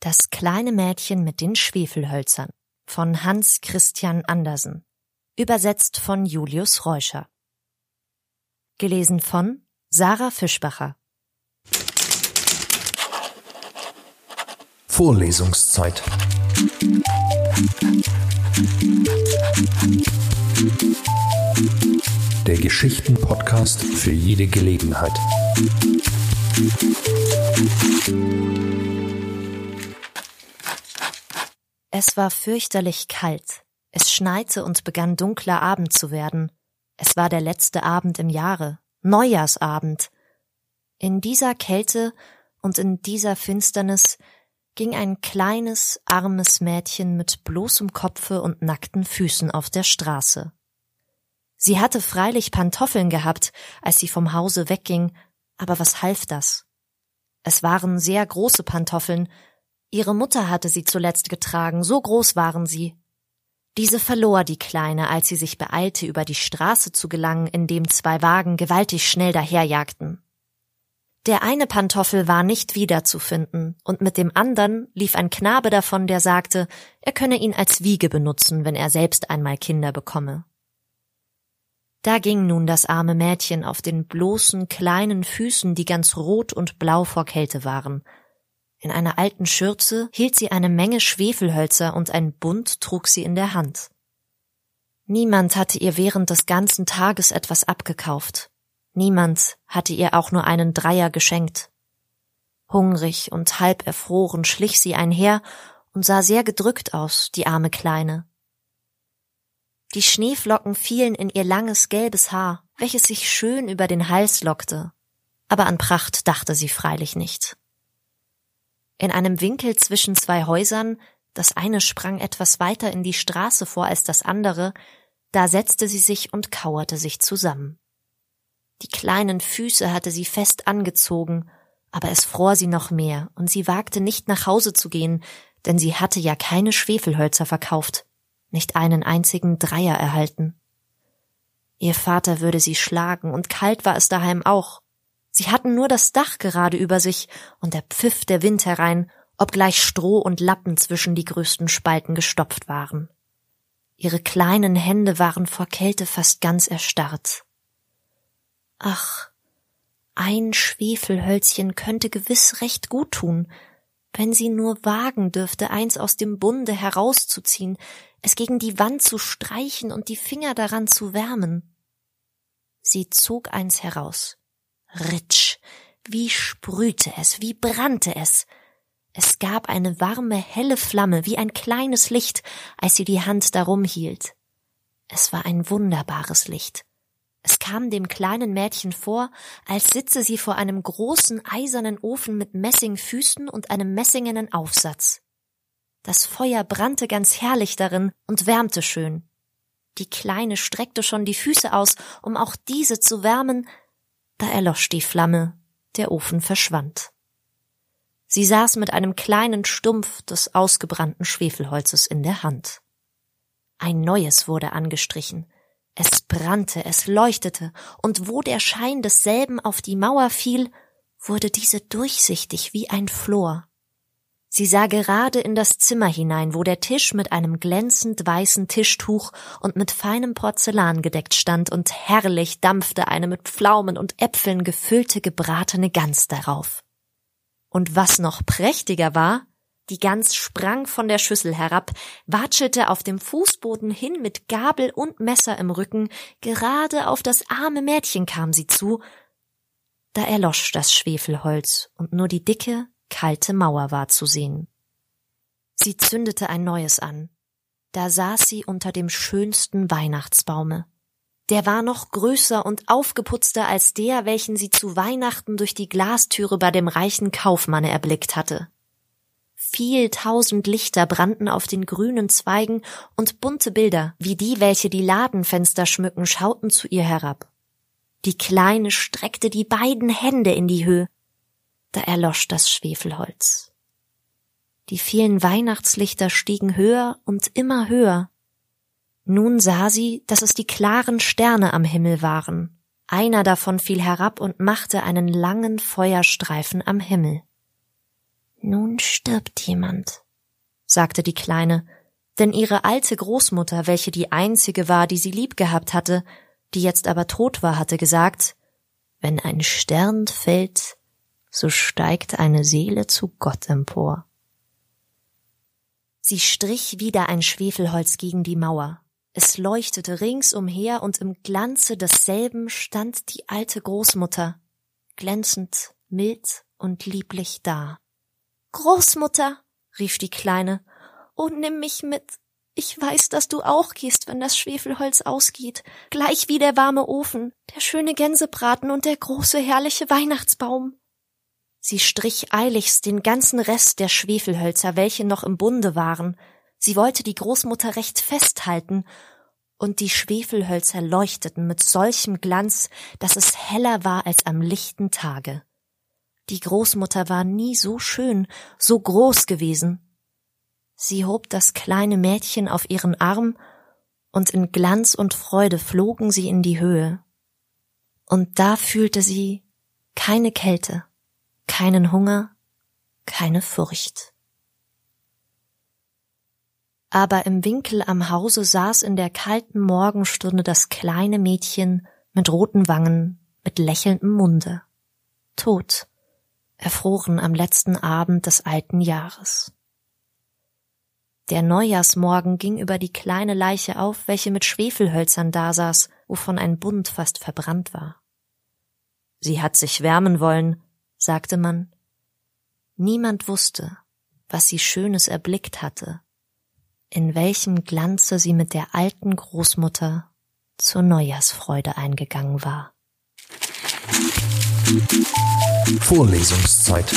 Das kleine Mädchen mit den Schwefelhölzern von Hans Christian Andersen. Übersetzt von Julius Reuscher. Gelesen von Sarah Fischbacher. Vorlesungszeit. Der Geschichten-Podcast für jede Gelegenheit. Es war fürchterlich kalt. Es schneite und begann dunkler Abend zu werden. Es war der letzte Abend im Jahre, Neujahrsabend. In dieser Kälte und in dieser Finsternis ging ein kleines, armes Mädchen mit bloßem Kopfe und nackten Füßen auf der Straße. Sie hatte freilich Pantoffeln gehabt, als sie vom Hause wegging, aber was half das? Es waren sehr große Pantoffeln, Ihre Mutter hatte sie zuletzt getragen, so groß waren sie. Diese verlor die Kleine, als sie sich beeilte, über die Straße zu gelangen, in dem zwei Wagen gewaltig schnell daherjagten. Der eine Pantoffel war nicht wiederzufinden, und mit dem andern lief ein Knabe davon, der sagte, er könne ihn als Wiege benutzen, wenn er selbst einmal Kinder bekomme. Da ging nun das arme Mädchen auf den bloßen kleinen Füßen, die ganz rot und blau vor Kälte waren, in einer alten Schürze hielt sie eine Menge Schwefelhölzer und ein Bund trug sie in der Hand. Niemand hatte ihr während des ganzen Tages etwas abgekauft. Niemand hatte ihr auch nur einen Dreier geschenkt. Hungrig und halb erfroren schlich sie einher und sah sehr gedrückt aus, die arme Kleine. Die Schneeflocken fielen in ihr langes gelbes Haar, welches sich schön über den Hals lockte, aber an Pracht dachte sie freilich nicht. In einem Winkel zwischen zwei Häusern, das eine sprang etwas weiter in die Straße vor als das andere, da setzte sie sich und kauerte sich zusammen. Die kleinen Füße hatte sie fest angezogen, aber es fror sie noch mehr, und sie wagte nicht nach Hause zu gehen, denn sie hatte ja keine Schwefelhölzer verkauft, nicht einen einzigen Dreier erhalten. Ihr Vater würde sie schlagen, und kalt war es daheim auch. Sie hatten nur das Dach gerade über sich, und der pfiff der Wind herein, obgleich Stroh und Lappen zwischen die größten Spalten gestopft waren. Ihre kleinen Hände waren vor Kälte fast ganz erstarrt. Ach, ein Schwefelhölzchen könnte gewiss recht gut tun, wenn sie nur wagen dürfte, eins aus dem Bunde herauszuziehen, es gegen die Wand zu streichen und die Finger daran zu wärmen. Sie zog eins heraus. Ritsch, wie sprühte es, wie brannte es. Es gab eine warme, helle Flamme, wie ein kleines Licht, als sie die Hand darum hielt. Es war ein wunderbares Licht. Es kam dem kleinen Mädchen vor, als sitze sie vor einem großen eisernen Ofen mit Messingfüßen und einem messingenen Aufsatz. Das Feuer brannte ganz herrlich darin und wärmte schön. Die Kleine streckte schon die Füße aus, um auch diese zu wärmen, da erlosch die Flamme, der Ofen verschwand. Sie saß mit einem kleinen Stumpf des ausgebrannten Schwefelholzes in der Hand. Ein neues wurde angestrichen. Es brannte, es leuchtete, und wo der Schein desselben auf die Mauer fiel, wurde diese durchsichtig wie ein Flor. Sie sah gerade in das Zimmer hinein, wo der Tisch mit einem glänzend weißen Tischtuch und mit feinem Porzellan gedeckt stand, und herrlich dampfte eine mit Pflaumen und Äpfeln gefüllte gebratene Gans darauf. Und was noch prächtiger war, die Gans sprang von der Schüssel herab, watschelte auf dem Fußboden hin mit Gabel und Messer im Rücken, gerade auf das arme Mädchen kam sie zu, da erlosch das Schwefelholz und nur die dicke, kalte Mauer war zu sehen. Sie zündete ein neues an. Da saß sie unter dem schönsten Weihnachtsbaume. Der war noch größer und aufgeputzter als der, welchen sie zu Weihnachten durch die Glastüre bei dem reichen Kaufmanne erblickt hatte. Viel tausend Lichter brannten auf den grünen Zweigen und bunte Bilder, wie die, welche die Ladenfenster schmücken, schauten zu ihr herab. Die Kleine streckte die beiden Hände in die Höhe, da erlosch das Schwefelholz. Die vielen Weihnachtslichter stiegen höher und immer höher. Nun sah sie, dass es die klaren Sterne am Himmel waren. Einer davon fiel herab und machte einen langen Feuerstreifen am Himmel. Nun stirbt jemand, sagte die Kleine, denn ihre alte Großmutter, welche die einzige war, die sie lieb gehabt hatte, die jetzt aber tot war, hatte gesagt, wenn ein Stern fällt, so steigt eine Seele zu Gott empor. Sie strich wieder ein Schwefelholz gegen die Mauer. Es leuchtete ringsumher und im Glanze desselben stand die alte Großmutter, glänzend, mild und lieblich da. Großmutter, rief die Kleine, oh nimm mich mit, ich weiß, dass du auch gehst, wenn das Schwefelholz ausgeht, gleich wie der warme Ofen, der schöne Gänsebraten und der große herrliche Weihnachtsbaum. Sie strich eiligst den ganzen Rest der Schwefelhölzer, welche noch im Bunde waren. Sie wollte die Großmutter recht festhalten, und die Schwefelhölzer leuchteten mit solchem Glanz, dass es heller war als am lichten Tage. Die Großmutter war nie so schön, so groß gewesen. Sie hob das kleine Mädchen auf ihren Arm, und in Glanz und Freude flogen sie in die Höhe. Und da fühlte sie keine Kälte, keinen Hunger, keine Furcht. Aber im Winkel am Hause saß in der kalten Morgenstunde das kleine Mädchen mit roten Wangen, mit lächelndem Munde, tot, erfroren am letzten Abend des alten Jahres. Der Neujahrsmorgen ging über die kleine Leiche auf, welche mit Schwefelhölzern dasaß, wovon ein Bund fast verbrannt war. Sie hat sich wärmen wollen, sagte man. Niemand wusste, was sie Schönes erblickt hatte, in welchem Glanze sie mit der alten Großmutter zur Neujahrsfreude eingegangen war. Vorlesungszeit